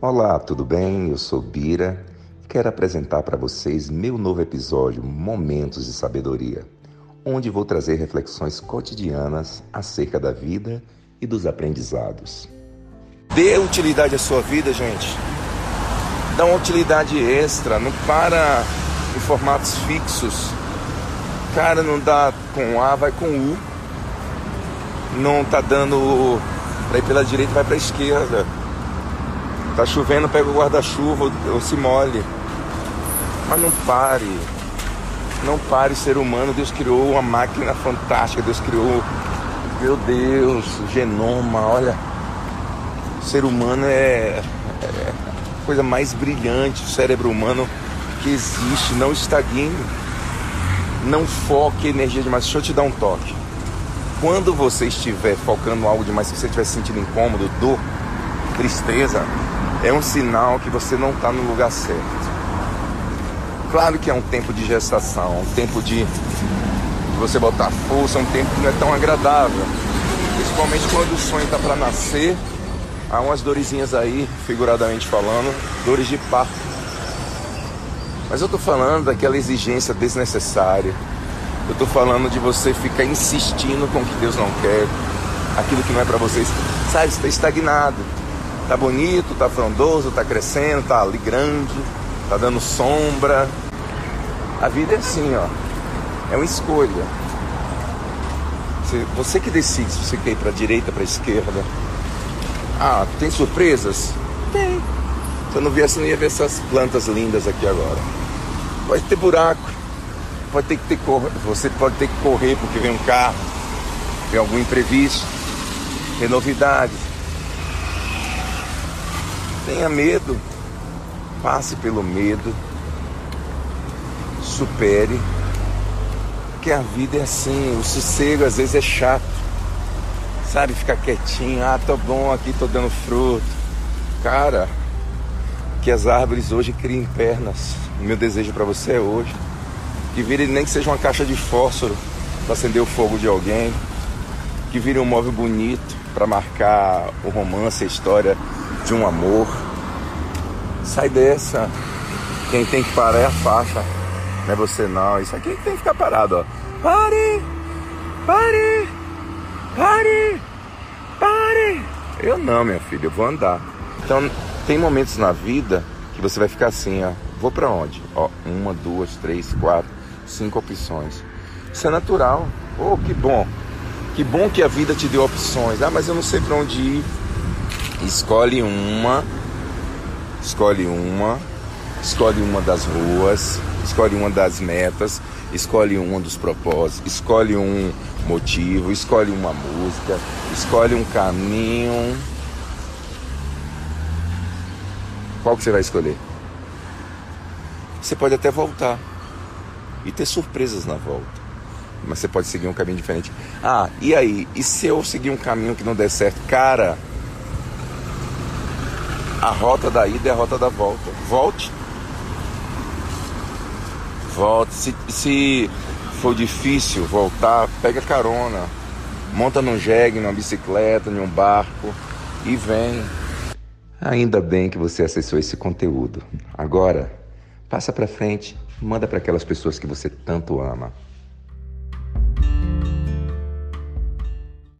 Olá, tudo bem? Eu sou Bira e quero apresentar para vocês meu novo episódio Momentos de Sabedoria, onde vou trazer reflexões cotidianas acerca da vida e dos aprendizados. Dê utilidade à sua vida, gente. Dá uma utilidade extra, não para em formatos fixos. Cara, não dá com A, vai com U. Não tá dando para ir pela direita, vai para a esquerda. Tá chovendo, pega o guarda-chuva ou se molhe. Mas não pare. Não pare, ser humano. Deus criou uma máquina fantástica. Deus criou, meu Deus, genoma. Olha, o ser humano é, é a coisa mais brilhante. O cérebro humano que existe. Não estagne. Não foque energia demais. Deixa eu te dar um toque. Quando você estiver focando algo demais, se você estiver sentindo incômodo, dor, tristeza, é um sinal que você não está no lugar certo. Claro que é um tempo de gestação, um tempo de, você botar força, um tempo que não é tão agradável. Principalmente quando o sonho está para nascer, há umas dorezinhas aí, figuradamente falando, dores de parto. Mas eu estou falando daquela exigência desnecessária. Eu estou falando de você ficar insistindo com o que Deus não quer, aquilo que não é para vocês. Sabe, você está estagnado. Tá bonito, tá frondoso, tá crescendo, tá ali grande, tá dando sombra. A vida é assim, ó. É uma escolha. Você que decide se você quer ir para direita, para esquerda. Ah, tem surpresas? Tem. Se eu não viesse, não ia ver essas plantas lindas aqui agora. Pode ter buraco. Pode ter que ter cor... Você pode ter que correr porque vem um carro, vem algum imprevisto, tem novidades. Tenha medo, passe pelo medo, supere, porque a vida é assim, o sossego às vezes é chato, sabe? Ficar quietinho, ah, tô bom aqui, tô dando fruto. Cara, que as árvores hoje criem pernas. O meu desejo para você é hoje. Que vire nem que seja uma caixa de fósforo para acender o fogo de alguém. Que vire um móvel bonito para marcar o romance, a história de um amor. Sai dessa. Quem tem que parar é a faixa. Não é você não. Isso aqui tem que ficar parado, ó. Pare! Pare! Pare! Pare! Eu não, minha filha, eu vou andar. Então, tem momentos na vida que você vai ficar assim, ó. Vou para onde? Ó, uma, duas, três, quatro, cinco opções. Isso é natural. Oh, que bom. Que bom que a vida te deu opções. Ah, mas eu não sei para onde ir. Escolhe uma, escolhe uma, escolhe uma das ruas, escolhe uma das metas, escolhe um dos propósitos, escolhe um motivo, escolhe uma música, escolhe um caminho. Qual que você vai escolher? Você pode até voltar e ter surpresas na volta. Mas você pode seguir um caminho diferente. Ah, e aí? E se eu seguir um caminho que não der certo? Cara, a rota da ida é a rota da volta. Volte. Volte. Se, se for difícil voltar, pega carona. Monta num jegue, numa bicicleta, num barco e vem. Ainda bem que você acessou esse conteúdo. Agora, passa para frente, manda para aquelas pessoas que você tanto ama.